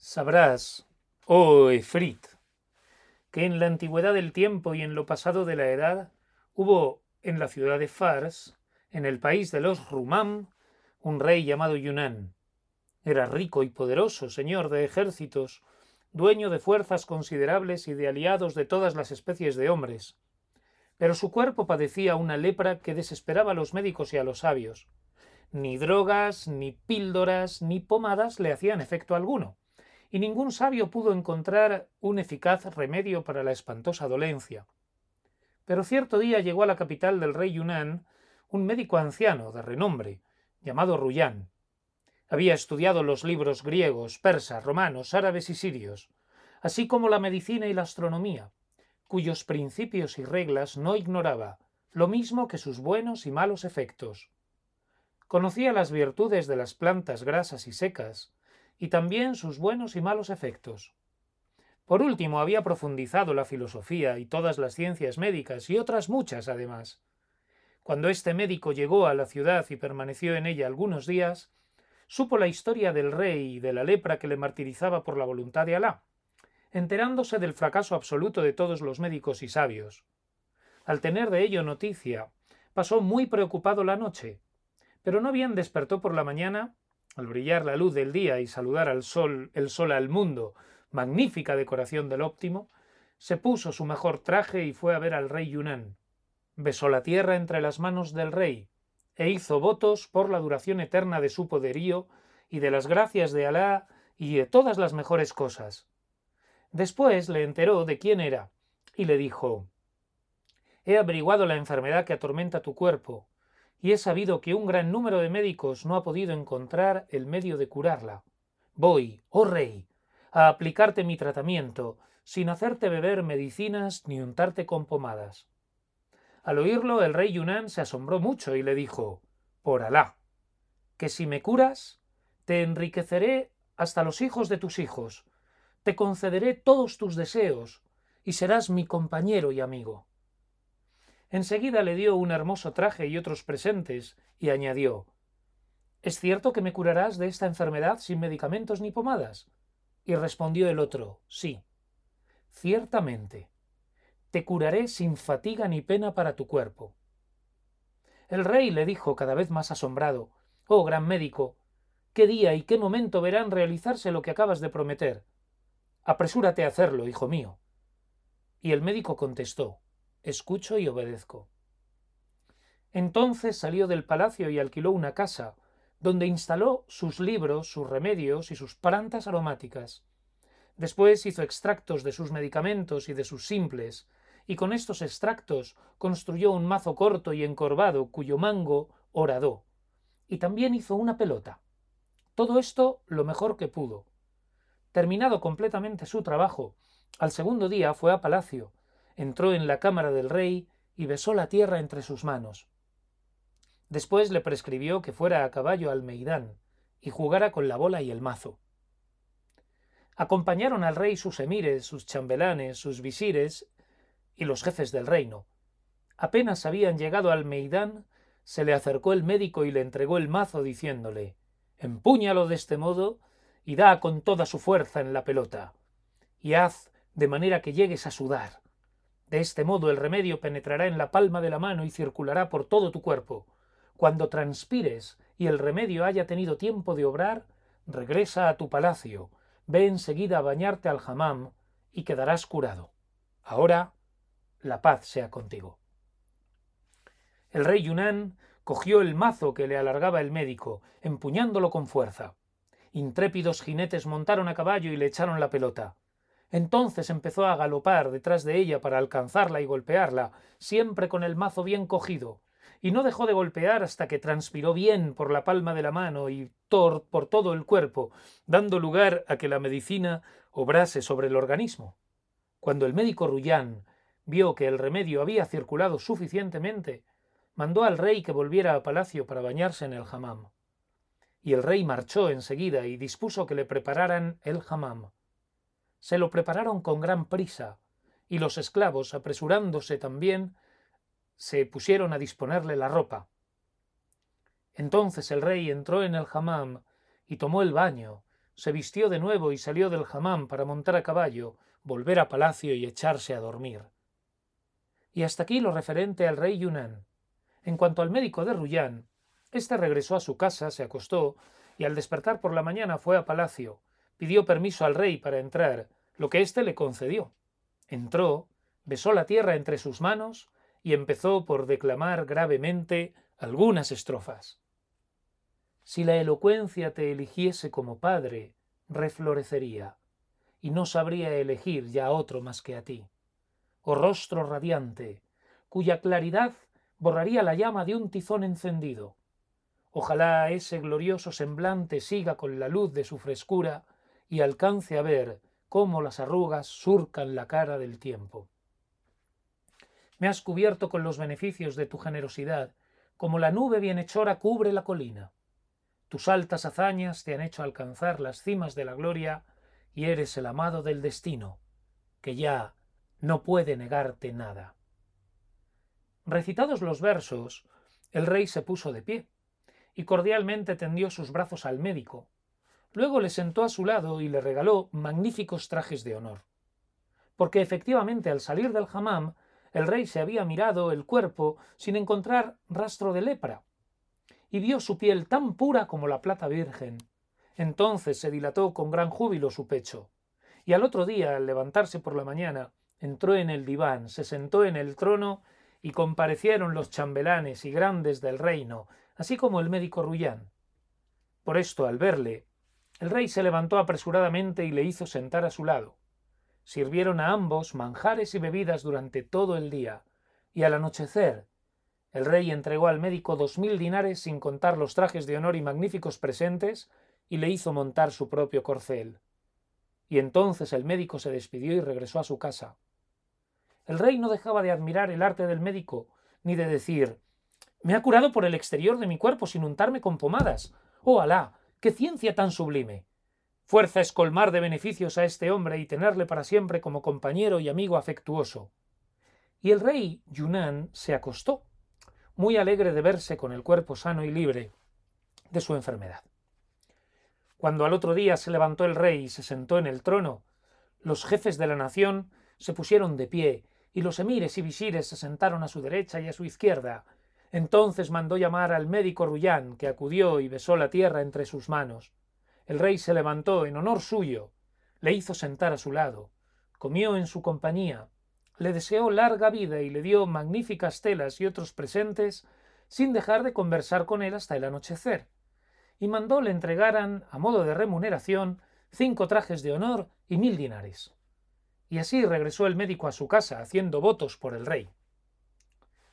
Sabrás, oh Efrit, que en la antigüedad del tiempo y en lo pasado de la edad hubo en la ciudad de Fars, en el país de los Rumam, un rey llamado Yunán. Era rico y poderoso, señor de ejércitos, dueño de fuerzas considerables y de aliados de todas las especies de hombres. Pero su cuerpo padecía una lepra que desesperaba a los médicos y a los sabios. Ni drogas, ni píldoras, ni pomadas le hacían efecto alguno y ningún sabio pudo encontrar un eficaz remedio para la espantosa dolencia. Pero cierto día llegó a la capital del rey Yunnan un médico anciano de renombre, llamado Ruyán. Había estudiado los libros griegos, persas, romanos, árabes y sirios, así como la medicina y la astronomía, cuyos principios y reglas no ignoraba, lo mismo que sus buenos y malos efectos. Conocía las virtudes de las plantas grasas y secas, y también sus buenos y malos efectos. Por último, había profundizado la filosofía y todas las ciencias médicas y otras muchas además. Cuando este médico llegó a la ciudad y permaneció en ella algunos días, supo la historia del rey y de la lepra que le martirizaba por la voluntad de Alá, enterándose del fracaso absoluto de todos los médicos y sabios. Al tener de ello noticia, pasó muy preocupado la noche, pero no bien despertó por la mañana, al brillar la luz del día y saludar al sol, el sol al mundo, magnífica decoración del óptimo, se puso su mejor traje y fue a ver al rey Yunnan. Besó la tierra entre las manos del rey, e hizo votos por la duración eterna de su poderío y de las gracias de Alá y de todas las mejores cosas. Después le enteró de quién era, y le dijo He averiguado la enfermedad que atormenta tu cuerpo, y he sabido que un gran número de médicos no ha podido encontrar el medio de curarla. Voy, oh rey, a aplicarte mi tratamiento, sin hacerte beber medicinas ni untarte con pomadas. Al oírlo, el rey Yunnan se asombró mucho y le dijo Por Alá, que si me curas, te enriqueceré hasta los hijos de tus hijos, te concederé todos tus deseos, y serás mi compañero y amigo. Enseguida le dio un hermoso traje y otros presentes, y añadió ¿Es cierto que me curarás de esta enfermedad sin medicamentos ni pomadas? Y respondió el otro Sí. Ciertamente. Te curaré sin fatiga ni pena para tu cuerpo. El rey le dijo cada vez más asombrado Oh gran médico, ¿qué día y qué momento verán realizarse lo que acabas de prometer? Apresúrate a hacerlo, hijo mío. Y el médico contestó escucho y obedezco. Entonces salió del palacio y alquiló una casa, donde instaló sus libros, sus remedios y sus plantas aromáticas. Después hizo extractos de sus medicamentos y de sus simples, y con estos extractos construyó un mazo corto y encorvado cuyo mango horadó. Y también hizo una pelota. Todo esto lo mejor que pudo. Terminado completamente su trabajo, al segundo día fue a palacio, entró en la cámara del rey y besó la tierra entre sus manos. Después le prescribió que fuera a caballo al Meidán y jugara con la bola y el mazo. Acompañaron al rey sus emires, sus chambelanes, sus visires y los jefes del reino. Apenas habían llegado al Meidán, se le acercó el médico y le entregó el mazo diciéndole Empúñalo de este modo y da con toda su fuerza en la pelota, y haz de manera que llegues a sudar. De este modo el remedio penetrará en la palma de la mano y circulará por todo tu cuerpo. Cuando transpires y el remedio haya tenido tiempo de obrar, regresa a tu palacio, ve enseguida a bañarte al hammam y quedarás curado. Ahora, la paz sea contigo. El rey Yunnan cogió el mazo que le alargaba el médico, empuñándolo con fuerza. Intrépidos jinetes montaron a caballo y le echaron la pelota. Entonces empezó a galopar detrás de ella para alcanzarla y golpearla, siempre con el mazo bien cogido, y no dejó de golpear hasta que transpiró bien por la palma de la mano y tor por todo el cuerpo, dando lugar a que la medicina obrase sobre el organismo. Cuando el médico Rullán vio que el remedio había circulado suficientemente, mandó al rey que volviera a palacio para bañarse en el hammam. Y el rey marchó enseguida y dispuso que le prepararan el hammam se lo prepararon con gran prisa, y los esclavos, apresurándose también, se pusieron a disponerle la ropa. Entonces el rey entró en el hammam y tomó el baño, se vistió de nuevo y salió del jamán para montar a caballo, volver a palacio y echarse a dormir. Y hasta aquí lo referente al rey Yunnan. En cuanto al médico de Ruyán, éste regresó a su casa, se acostó, y al despertar por la mañana fue a palacio, pidió permiso al rey para entrar, lo que éste le concedió. Entró, besó la tierra entre sus manos y empezó por declamar gravemente algunas estrofas. Si la elocuencia te eligiese como padre, reflorecería, y no sabría elegir ya otro más que a ti. Oh rostro radiante, cuya claridad borraría la llama de un tizón encendido. Ojalá ese glorioso semblante siga con la luz de su frescura y alcance a ver cómo las arrugas surcan la cara del tiempo. Me has cubierto con los beneficios de tu generosidad, como la nube bienhechora cubre la colina. Tus altas hazañas te han hecho alcanzar las cimas de la gloria y eres el amado del destino, que ya no puede negarte nada. Recitados los versos, el rey se puso de pie y cordialmente tendió sus brazos al médico, Luego le sentó a su lado y le regaló magníficos trajes de honor. Porque efectivamente al salir del hammam el rey se había mirado el cuerpo sin encontrar rastro de lepra, y vio su piel tan pura como la plata virgen. Entonces se dilató con gran júbilo su pecho, y al otro día, al levantarse por la mañana, entró en el diván, se sentó en el trono, y comparecieron los chambelanes y grandes del reino, así como el médico Rullán. Por esto, al verle, el rey se levantó apresuradamente y le hizo sentar a su lado. Sirvieron a ambos manjares y bebidas durante todo el día, y al anochecer el rey entregó al médico dos mil dinares sin contar los trajes de honor y magníficos presentes, y le hizo montar su propio corcel. Y entonces el médico se despidió y regresó a su casa. El rey no dejaba de admirar el arte del médico, ni de decir Me ha curado por el exterior de mi cuerpo sin untarme con pomadas. ¡Oh, Alá! ¡Qué ciencia tan sublime! Fuerza es colmar de beneficios a este hombre y tenerle para siempre como compañero y amigo afectuoso. Y el rey Yunnan se acostó, muy alegre de verse con el cuerpo sano y libre de su enfermedad. Cuando al otro día se levantó el rey y se sentó en el trono, los jefes de la nación se pusieron de pie, y los emires y visires se sentaron a su derecha y a su izquierda, entonces mandó llamar al médico Ruyán, que acudió y besó la tierra entre sus manos. El rey se levantó en honor suyo, le hizo sentar a su lado, comió en su compañía, le deseó larga vida y le dio magníficas telas y otros presentes, sin dejar de conversar con él hasta el anochecer, y mandó le entregaran, a modo de remuneración, cinco trajes de honor y mil dinares. Y así regresó el médico a su casa, haciendo votos por el rey.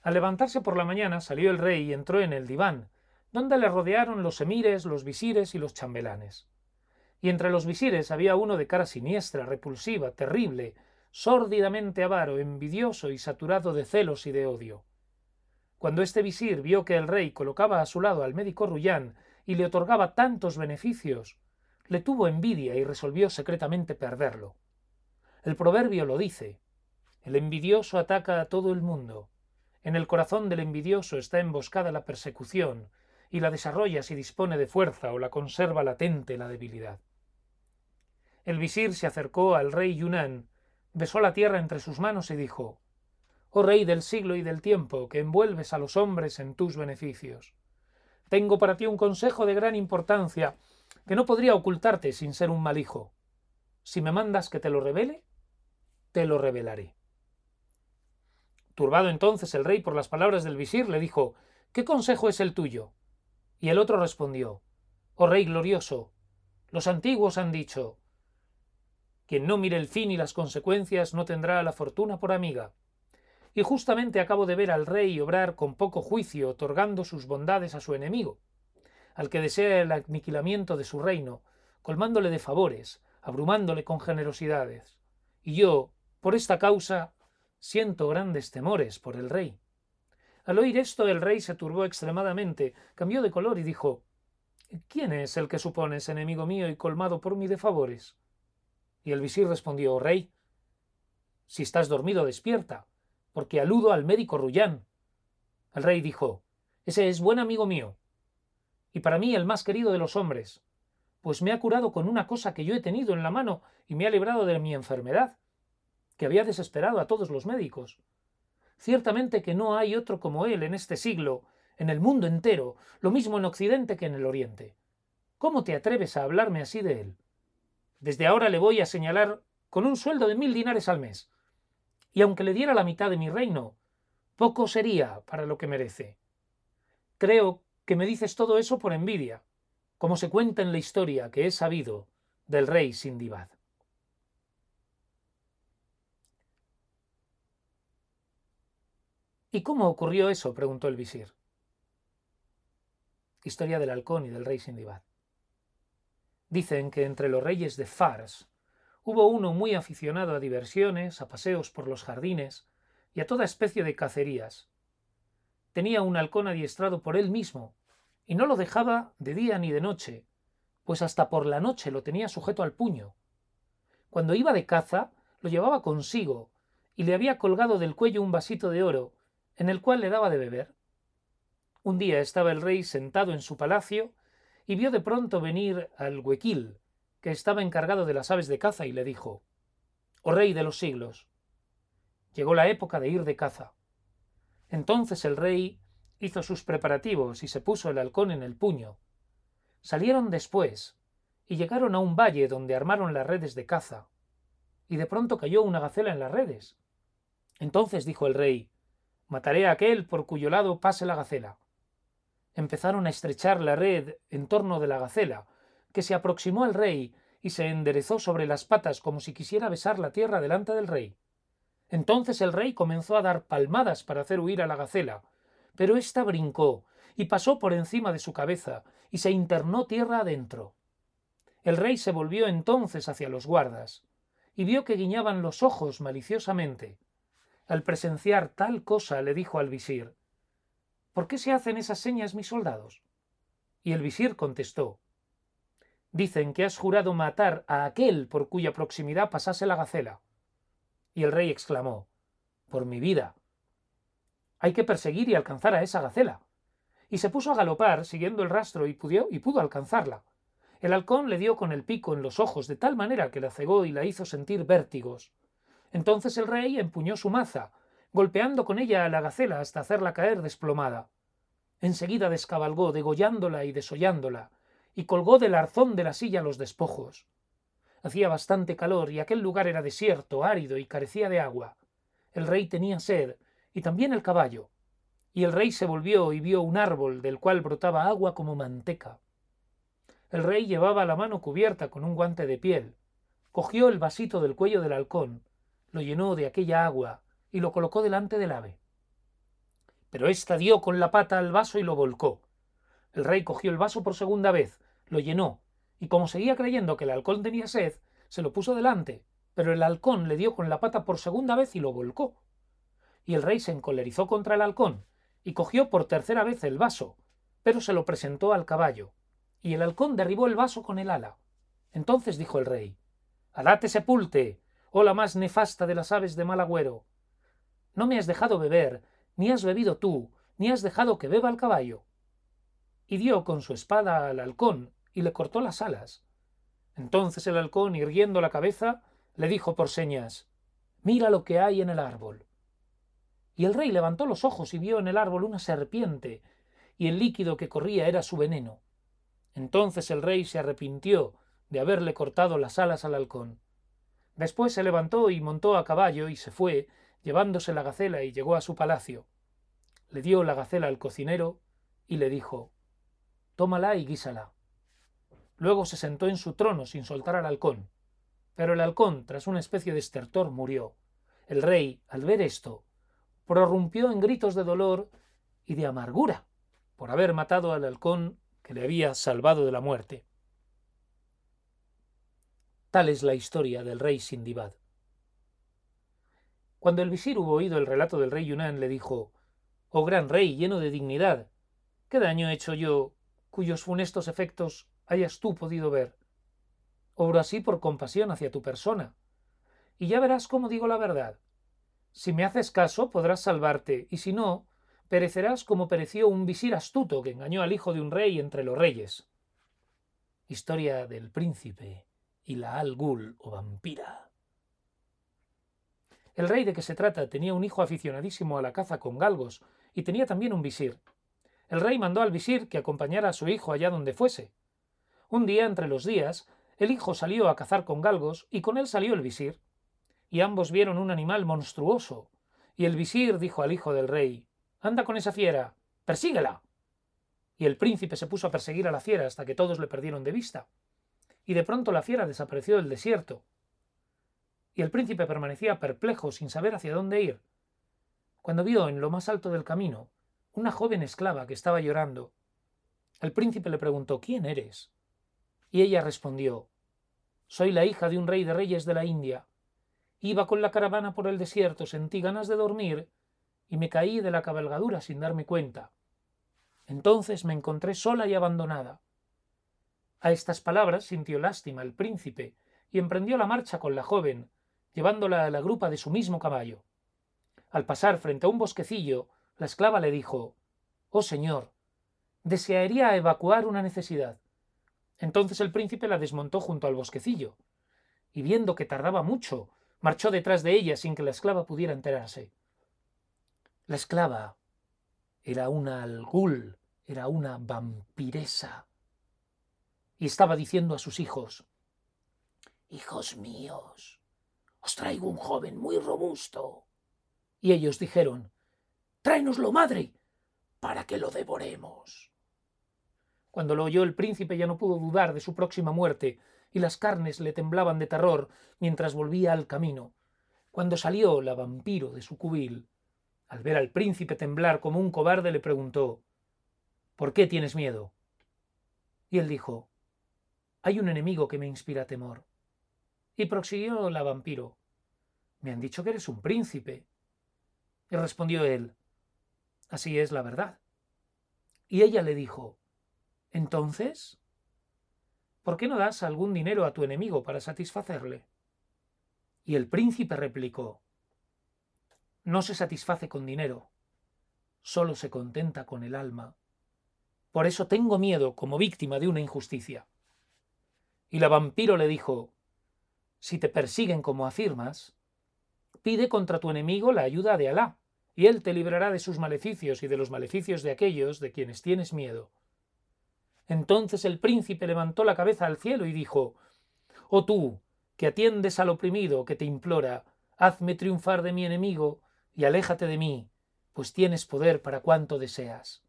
Al levantarse por la mañana salió el rey y entró en el diván, donde le rodearon los emires, los visires y los chambelanes. Y entre los visires había uno de cara siniestra, repulsiva, terrible, sórdidamente avaro, envidioso y saturado de celos y de odio. Cuando este visir vio que el rey colocaba a su lado al médico Ruyán y le otorgaba tantos beneficios, le tuvo envidia y resolvió secretamente perderlo. El proverbio lo dice el envidioso ataca a todo el mundo, en el corazón del envidioso está emboscada la persecución, y la desarrolla si dispone de fuerza o la conserva latente la debilidad. El visir se acercó al rey Yunnan, besó la tierra entre sus manos y dijo Oh rey del siglo y del tiempo, que envuelves a los hombres en tus beneficios. Tengo para ti un consejo de gran importancia, que no podría ocultarte sin ser un mal hijo. Si me mandas que te lo revele, te lo revelaré. Turbado entonces el rey por las palabras del visir, le dijo ¿Qué consejo es el tuyo? Y el otro respondió Oh rey glorioso, los antiguos han dicho Quien no mire el fin y las consecuencias no tendrá la fortuna por amiga. Y justamente acabo de ver al rey obrar con poco juicio, otorgando sus bondades a su enemigo, al que desea el aniquilamiento de su reino, colmándole de favores, abrumándole con generosidades. Y yo, por esta causa, siento grandes temores por el rey. Al oír esto el rey se turbó extremadamente, cambió de color y dijo ¿Quién es el que supones enemigo mío y colmado por mí de favores? Y el visir respondió Rey, si estás dormido despierta, porque aludo al médico Ruyán. El rey dijo Ese es buen amigo mío, y para mí el más querido de los hombres, pues me ha curado con una cosa que yo he tenido en la mano y me ha librado de mi enfermedad, que había desesperado a todos los médicos. Ciertamente que no hay otro como él en este siglo, en el mundo entero, lo mismo en Occidente que en el Oriente. ¿Cómo te atreves a hablarme así de él? Desde ahora le voy a señalar con un sueldo de mil dinares al mes. Y aunque le diera la mitad de mi reino, poco sería para lo que merece. Creo que me dices todo eso por envidia, como se cuenta en la historia que he sabido del rey Sindibad. ¿Y cómo ocurrió eso? preguntó el visir. Historia del halcón y del rey Sindibad. Dicen que entre los reyes de Fars hubo uno muy aficionado a diversiones, a paseos por los jardines y a toda especie de cacerías. Tenía un halcón adiestrado por él mismo, y no lo dejaba de día ni de noche, pues hasta por la noche lo tenía sujeto al puño. Cuando iba de caza, lo llevaba consigo, y le había colgado del cuello un vasito de oro, en el cual le daba de beber. Un día estaba el rey sentado en su palacio y vio de pronto venir al huequil, que estaba encargado de las aves de caza, y le dijo Oh rey de los siglos. Llegó la época de ir de caza. Entonces el rey hizo sus preparativos y se puso el halcón en el puño. Salieron después y llegaron a un valle donde armaron las redes de caza. Y de pronto cayó una gacela en las redes. Entonces dijo el rey Mataré a aquel por cuyo lado pase la gacela. Empezaron a estrechar la red en torno de la gacela, que se aproximó al rey y se enderezó sobre las patas como si quisiera besar la tierra delante del rey. Entonces el rey comenzó a dar palmadas para hacer huir a la gacela, pero ésta brincó y pasó por encima de su cabeza y se internó tierra adentro. El rey se volvió entonces hacia los guardas y vio que guiñaban los ojos maliciosamente. Al presenciar tal cosa le dijo al visir ¿Por qué se hacen esas señas mis soldados? Y el visir contestó Dicen que has jurado matar a aquel por cuya proximidad pasase la gacela. Y el rey exclamó Por mi vida. Hay que perseguir y alcanzar a esa gacela. Y se puso a galopar, siguiendo el rastro, y, y pudo alcanzarla. El halcón le dio con el pico en los ojos de tal manera que la cegó y la hizo sentir vértigos. Entonces el rey empuñó su maza, golpeando con ella a la gacela hasta hacerla caer desplomada. Enseguida descabalgó, degollándola y desollándola, y colgó del arzón de la silla los despojos. Hacía bastante calor y aquel lugar era desierto, árido y carecía de agua. El rey tenía sed, y también el caballo. Y el rey se volvió y vio un árbol del cual brotaba agua como manteca. El rey llevaba la mano cubierta con un guante de piel, cogió el vasito del cuello del halcón, lo llenó de aquella agua y lo colocó delante del ave. Pero ésta dio con la pata al vaso y lo volcó. El rey cogió el vaso por segunda vez, lo llenó, y como seguía creyendo que el halcón tenía sed, se lo puso delante, pero el halcón le dio con la pata por segunda vez y lo volcó. Y el rey se encolerizó contra el halcón, y cogió por tercera vez el vaso, pero se lo presentó al caballo, y el halcón derribó el vaso con el ala. Entonces dijo el rey Alá te sepulte, oh la más nefasta de las aves de mal agüero. No me has dejado beber, ni has bebido tú, ni has dejado que beba el caballo. Y dio con su espada al halcón y le cortó las alas. Entonces el halcón, irguiendo la cabeza, le dijo por señas Mira lo que hay en el árbol. Y el rey levantó los ojos y vio en el árbol una serpiente, y el líquido que corría era su veneno. Entonces el rey se arrepintió de haberle cortado las alas al halcón. Después se levantó y montó a caballo y se fue, llevándose la gacela y llegó a su palacio. Le dio la gacela al cocinero y le dijo Tómala y guísala. Luego se sentó en su trono sin soltar al halcón. Pero el halcón, tras una especie de estertor, murió. El rey, al ver esto, prorrumpió en gritos de dolor y de amargura por haber matado al halcón que le había salvado de la muerte. Tal es la historia del rey Sindibad. Cuando el visir hubo oído el relato del rey Yunán, le dijo Oh gran rey, lleno de dignidad, ¿qué daño he hecho yo cuyos funestos efectos hayas tú podido ver? Obro así por compasión hacia tu persona. Y ya verás cómo digo la verdad. Si me haces caso, podrás salvarte, y si no, perecerás como pereció un visir astuto que engañó al hijo de un rey entre los reyes. Historia del príncipe y la Al Ghul o vampira. El rey de que se trata tenía un hijo aficionadísimo a la caza con galgos y tenía también un visir. El rey mandó al visir que acompañara a su hijo allá donde fuese. Un día entre los días, el hijo salió a cazar con galgos y con él salió el visir. Y ambos vieron un animal monstruoso. Y el visir dijo al hijo del rey Anda con esa fiera. Persíguela. Y el príncipe se puso a perseguir a la fiera hasta que todos le perdieron de vista. Y de pronto la fiera desapareció del desierto. Y el príncipe permanecía perplejo sin saber hacia dónde ir. Cuando vio en lo más alto del camino una joven esclava que estaba llorando, el príncipe le preguntó ¿Quién eres? Y ella respondió Soy la hija de un rey de reyes de la India. Iba con la caravana por el desierto, sentí ganas de dormir y me caí de la cabalgadura sin darme cuenta. Entonces me encontré sola y abandonada. A estas palabras sintió lástima el príncipe y emprendió la marcha con la joven, llevándola a la grupa de su mismo caballo. Al pasar frente a un bosquecillo, la esclava le dijo Oh señor, desearía evacuar una necesidad. Entonces el príncipe la desmontó junto al bosquecillo, y viendo que tardaba mucho, marchó detrás de ella sin que la esclava pudiera enterarse. La esclava era una algul, era una vampiresa. Y estaba diciendo a sus hijos, Hijos míos, os traigo un joven muy robusto. Y ellos dijeron, Tráenoslo, madre, para que lo devoremos. Cuando lo oyó el príncipe ya no pudo dudar de su próxima muerte, y las carnes le temblaban de terror mientras volvía al camino. Cuando salió la vampiro de su cubil, al ver al príncipe temblar como un cobarde, le preguntó ¿Por qué tienes miedo? Y él dijo Hay un enemigo que me inspira temor. Y prosiguió la vampiro Me han dicho que eres un príncipe. Y respondió él Así es la verdad. Y ella le dijo Entonces, ¿por qué no das algún dinero a tu enemigo para satisfacerle? Y el príncipe replicó no se satisface con dinero, solo se contenta con el alma. Por eso tengo miedo como víctima de una injusticia. Y la vampiro le dijo, si te persiguen como afirmas, pide contra tu enemigo la ayuda de Alá, y él te librará de sus maleficios y de los maleficios de aquellos de quienes tienes miedo. Entonces el príncipe levantó la cabeza al cielo y dijo, Oh tú, que atiendes al oprimido que te implora, hazme triunfar de mi enemigo y aléjate de mí, pues tienes poder para cuanto deseas.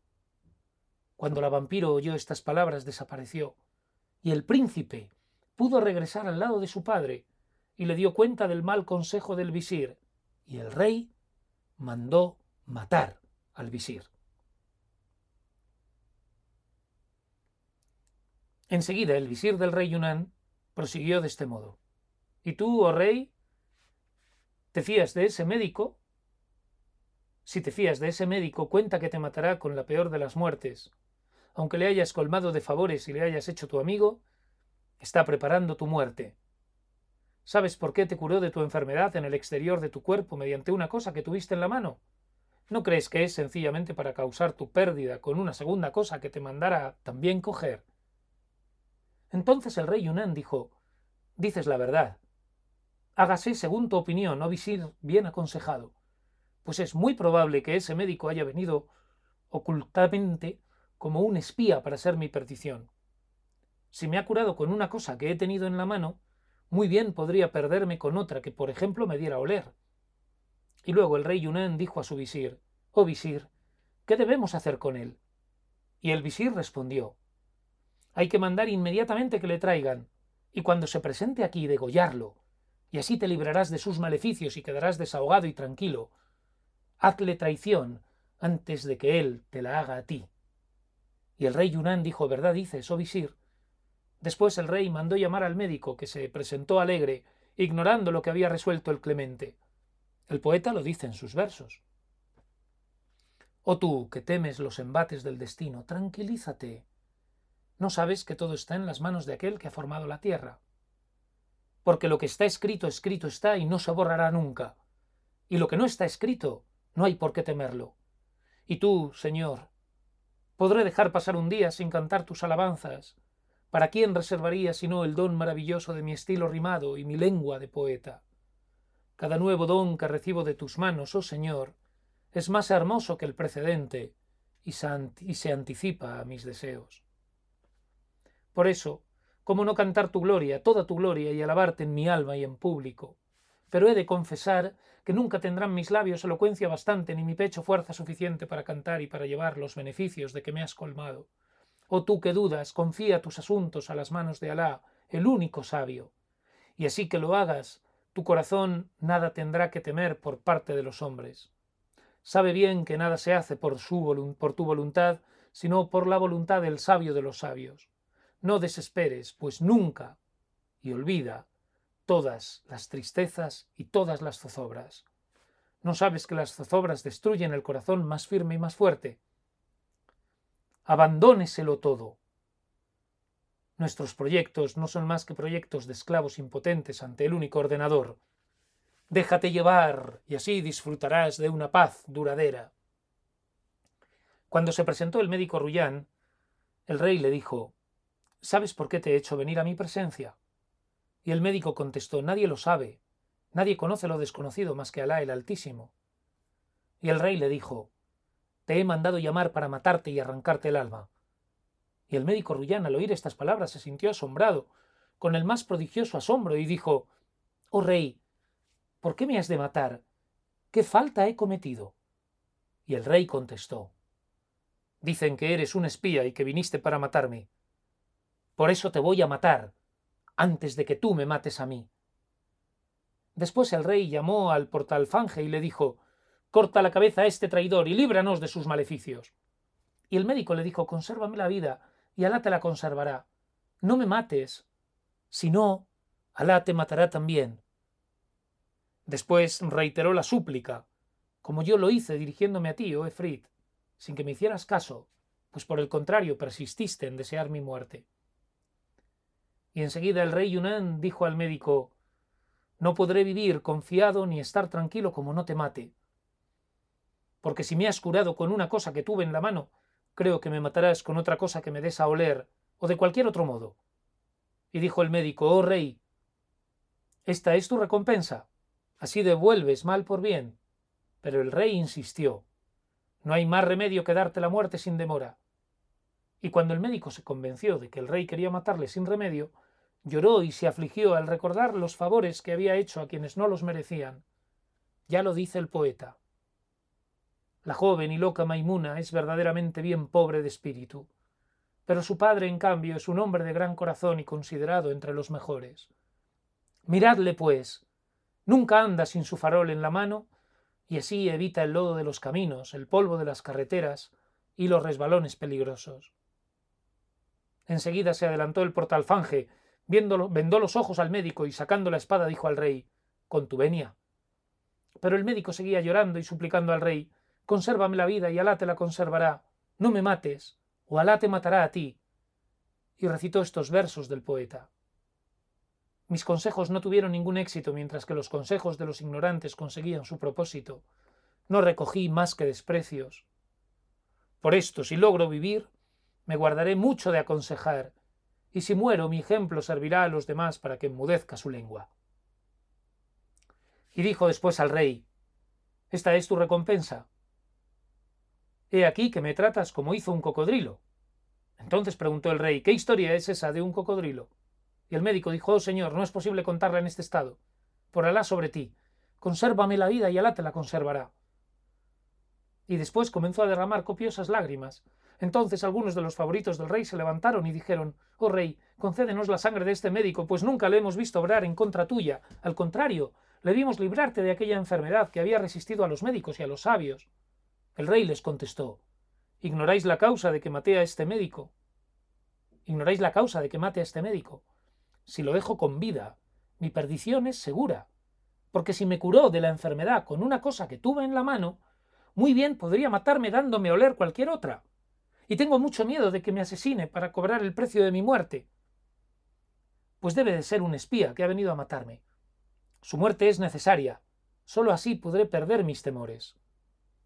Cuando la vampiro oyó estas palabras desapareció, y el príncipe pudo regresar al lado de su padre, y le dio cuenta del mal consejo del visir, y el rey mandó matar al visir. Enseguida el visir del rey Yunán prosiguió de este modo. ¿Y tú, oh rey, te fías de ese médico si te fías de ese médico, cuenta que te matará con la peor de las muertes. Aunque le hayas colmado de favores y le hayas hecho tu amigo, está preparando tu muerte. ¿Sabes por qué te curó de tu enfermedad en el exterior de tu cuerpo mediante una cosa que tuviste en la mano? ¿No crees que es sencillamente para causar tu pérdida con una segunda cosa que te mandara también coger? Entonces el rey Yunán dijo Dices la verdad. Hágase según tu opinión, oh visir bien aconsejado pues es muy probable que ese médico haya venido ocultamente como un espía para ser mi perdición. Si me ha curado con una cosa que he tenido en la mano, muy bien podría perderme con otra que, por ejemplo, me diera a oler. Y luego el rey Yunán dijo a su visir, Oh visir, ¿qué debemos hacer con él? Y el visir respondió, Hay que mandar inmediatamente que le traigan, y cuando se presente aquí degollarlo, y así te librarás de sus maleficios y quedarás desahogado y tranquilo, hazle traición antes de que él te la haga a ti. Y el rey Yunán dijo, ¿verdad dices, oh visir? Después el rey mandó llamar al médico, que se presentó alegre, ignorando lo que había resuelto el clemente. El poeta lo dice en sus versos. Oh tú, que temes los embates del destino, tranquilízate. ¿No sabes que todo está en las manos de aquel que ha formado la tierra? Porque lo que está escrito, escrito está y no se borrará nunca. Y lo que no está escrito, no hay por qué temerlo. Y tú, Señor, podré dejar pasar un día sin cantar tus alabanzas, ¿Para quién reservaría sino el don maravilloso de mi estilo rimado y mi lengua de poeta? Cada nuevo don que recibo de tus manos, oh Señor, es más hermoso que el precedente y se anticipa a mis deseos. Por eso, ¿cómo no cantar tu gloria, toda tu gloria, y alabarte en mi alma y en público? Pero he de confesar que nunca tendrán mis labios elocuencia bastante, ni mi pecho fuerza suficiente para cantar y para llevar los beneficios de que me has colmado. Oh tú que dudas, confía tus asuntos a las manos de Alá, el único sabio. Y así que lo hagas, tu corazón nada tendrá que temer por parte de los hombres. Sabe bien que nada se hace por, su por tu voluntad, sino por la voluntad del sabio de los sabios. No desesperes, pues nunca, y olvida, todas las tristezas y todas las zozobras. ¿No sabes que las zozobras destruyen el corazón más firme y más fuerte? Abandóneselo todo. Nuestros proyectos no son más que proyectos de esclavos impotentes ante el único ordenador. Déjate llevar y así disfrutarás de una paz duradera. Cuando se presentó el médico Rullán, el rey le dijo ¿Sabes por qué te he hecho venir a mi presencia? Y el médico contestó Nadie lo sabe. Nadie conoce lo desconocido más que Alá el Altísimo. Y el rey le dijo te he mandado llamar para matarte y arrancarte el alma. Y el médico Rullán al oír estas palabras se sintió asombrado, con el más prodigioso asombro, y dijo Oh rey, ¿por qué me has de matar? ¿Qué falta he cometido? Y el rey contestó Dicen que eres un espía y que viniste para matarme. Por eso te voy a matar, antes de que tú me mates a mí. Después el rey llamó al portalfanje y le dijo Corta la cabeza a este traidor y líbranos de sus maleficios. Y el médico le dijo Consérvame la vida, y Alá te la conservará. No me mates. Si no, Alá te matará también. Después reiteró la súplica, como yo lo hice dirigiéndome a ti, oh Efrit, sin que me hicieras caso, pues por el contrario persististe en desear mi muerte. Y enseguida el rey Yunán dijo al médico No podré vivir confiado ni estar tranquilo como no te mate porque si me has curado con una cosa que tuve en la mano, creo que me matarás con otra cosa que me des a oler, o de cualquier otro modo. Y dijo el médico, oh rey, esta es tu recompensa, así devuelves mal por bien. Pero el rey insistió, no hay más remedio que darte la muerte sin demora. Y cuando el médico se convenció de que el rey quería matarle sin remedio, lloró y se afligió al recordar los favores que había hecho a quienes no los merecían. Ya lo dice el poeta. La joven y loca Maimuna es verdaderamente bien pobre de espíritu, pero su padre, en cambio, es un hombre de gran corazón y considerado entre los mejores. Miradle, pues, nunca anda sin su farol en la mano, y así evita el lodo de los caminos, el polvo de las carreteras y los resbalones peligrosos. Enseguida se adelantó el portalfanje, viéndolo, vendó los ojos al médico y sacando la espada dijo al rey Con tu venia. Pero el médico seguía llorando y suplicando al rey consérvame la vida y Alá te la conservará, no me mates, o Alá te matará a ti. Y recitó estos versos del poeta. Mis consejos no tuvieron ningún éxito mientras que los consejos de los ignorantes conseguían su propósito. No recogí más que desprecios. Por esto, si logro vivir, me guardaré mucho de aconsejar, y si muero mi ejemplo servirá a los demás para que enmudezca su lengua. Y dijo después al rey, Esta es tu recompensa. He aquí que me tratas como hizo un cocodrilo. Entonces preguntó el rey, ¿qué historia es esa de un cocodrilo? Y el médico dijo, oh señor, no es posible contarla en este estado. Por Alá sobre ti. Consérvame la vida y Alá te la conservará. Y después comenzó a derramar copiosas lágrimas. Entonces algunos de los favoritos del rey se levantaron y dijeron, oh rey, concédenos la sangre de este médico, pues nunca le hemos visto obrar en contra tuya. Al contrario, le vimos librarte de aquella enfermedad que había resistido a los médicos y a los sabios. El rey les contestó Ignoráis la causa de que maté a este médico. Ignoráis la causa de que mate a este médico. Si lo dejo con vida, mi perdición es segura, porque si me curó de la enfermedad con una cosa que tuve en la mano, muy bien podría matarme dándome a oler cualquier otra. Y tengo mucho miedo de que me asesine para cobrar el precio de mi muerte. Pues debe de ser un espía que ha venido a matarme. Su muerte es necesaria. Solo así podré perder mis temores.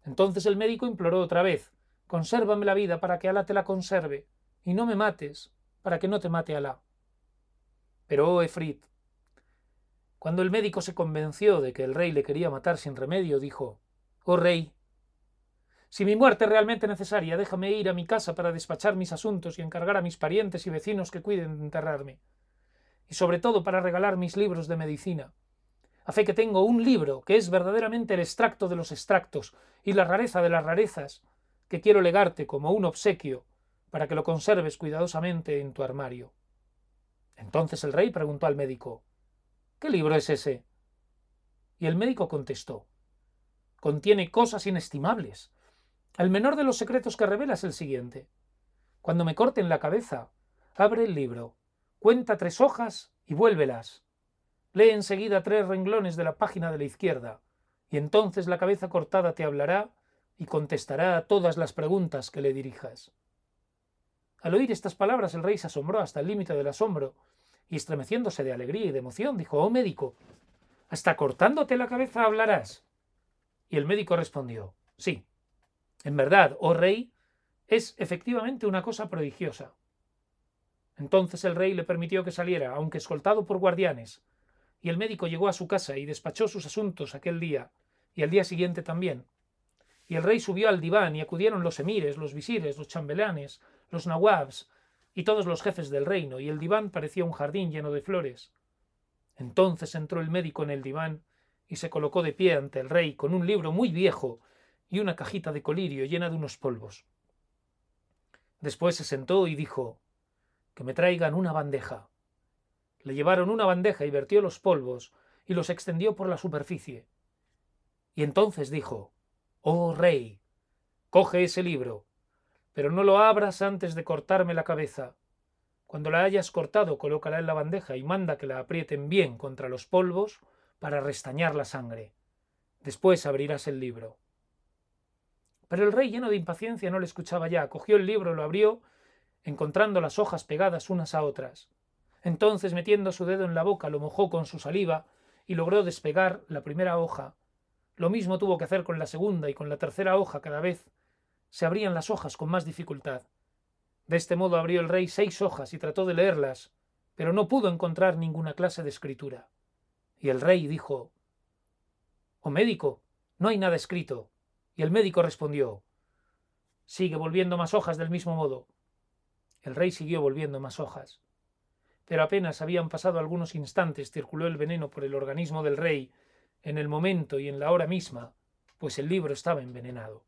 Entonces el médico imploró otra vez Consérvame la vida para que Alá te la conserve, y no me mates, para que no te mate Alá. Pero, oh Efrit, cuando el médico se convenció de que el rey le quería matar sin remedio, dijo, Oh rey, si mi muerte es realmente necesaria, déjame ir a mi casa para despachar mis asuntos y encargar a mis parientes y vecinos que cuiden de enterrarme. Y sobre todo para regalar mis libros de medicina. A fe que tengo un libro que es verdaderamente el extracto de los extractos y la rareza de las rarezas, que quiero legarte como un obsequio para que lo conserves cuidadosamente en tu armario. Entonces el rey preguntó al médico ¿Qué libro es ese? Y el médico contestó Contiene cosas inestimables, el menor de los secretos que revela es el siguiente. Cuando me corten la cabeza, abre el libro, cuenta tres hojas y vuélvelas. Lee enseguida tres renglones de la página de la izquierda, y entonces la cabeza cortada te hablará y contestará a todas las preguntas que le dirijas. Al oír estas palabras el rey se asombró hasta el límite del asombro, y estremeciéndose de alegría y de emoción, dijo Oh médico, ¿hasta cortándote la cabeza hablarás? Y el médico respondió Sí, en verdad, oh rey, es efectivamente una cosa prodigiosa. Entonces el rey le permitió que saliera, aunque escoltado por guardianes, y el médico llegó a su casa y despachó sus asuntos aquel día, y al día siguiente también. Y el rey subió al diván y acudieron los emires, los visires, los chambelanes, los nawabs y todos los jefes del reino, y el diván parecía un jardín lleno de flores. Entonces entró el médico en el diván y se colocó de pie ante el rey con un libro muy viejo y una cajita de colirio llena de unos polvos. Después se sentó y dijo que me traigan una bandeja. Le llevaron una bandeja y vertió los polvos y los extendió por la superficie. Y entonces dijo Oh rey, coge ese libro, pero no lo abras antes de cortarme la cabeza. Cuando la hayas cortado, colócala en la bandeja y manda que la aprieten bien contra los polvos para restañar la sangre. Después abrirás el libro. Pero el rey, lleno de impaciencia, no le escuchaba ya. Cogió el libro, lo abrió, encontrando las hojas pegadas unas a otras. Entonces, metiendo su dedo en la boca, lo mojó con su saliva y logró despegar la primera hoja. Lo mismo tuvo que hacer con la segunda y con la tercera hoja cada vez. Se abrían las hojas con más dificultad. De este modo abrió el rey seis hojas y trató de leerlas, pero no pudo encontrar ninguna clase de escritura. Y el rey dijo Oh médico, no hay nada escrito. Y el médico respondió Sigue volviendo más hojas del mismo modo. El rey siguió volviendo más hojas. Pero apenas habían pasado algunos instantes circuló el veneno por el organismo del rey en el momento y en la hora misma, pues el libro estaba envenenado.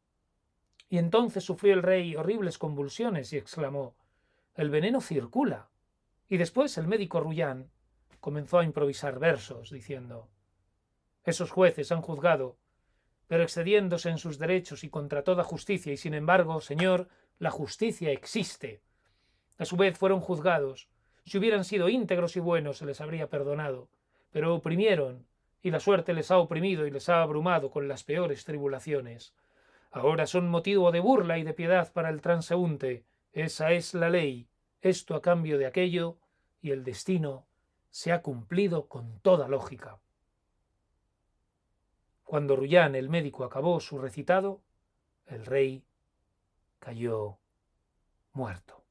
Y entonces sufrió el rey horribles convulsiones y exclamó El veneno circula. Y después el médico Rullán comenzó a improvisar versos, diciendo Esos jueces han juzgado pero excediéndose en sus derechos y contra toda justicia, y sin embargo, Señor, la justicia existe. A su vez fueron juzgados. Si hubieran sido íntegros y buenos, se les habría perdonado. Pero oprimieron, y la suerte les ha oprimido y les ha abrumado con las peores tribulaciones. Ahora son motivo de burla y de piedad para el transeúnte. Esa es la ley, esto a cambio de aquello, y el destino se ha cumplido con toda lógica. Cuando Rullán el médico acabó su recitado, el rey cayó muerto.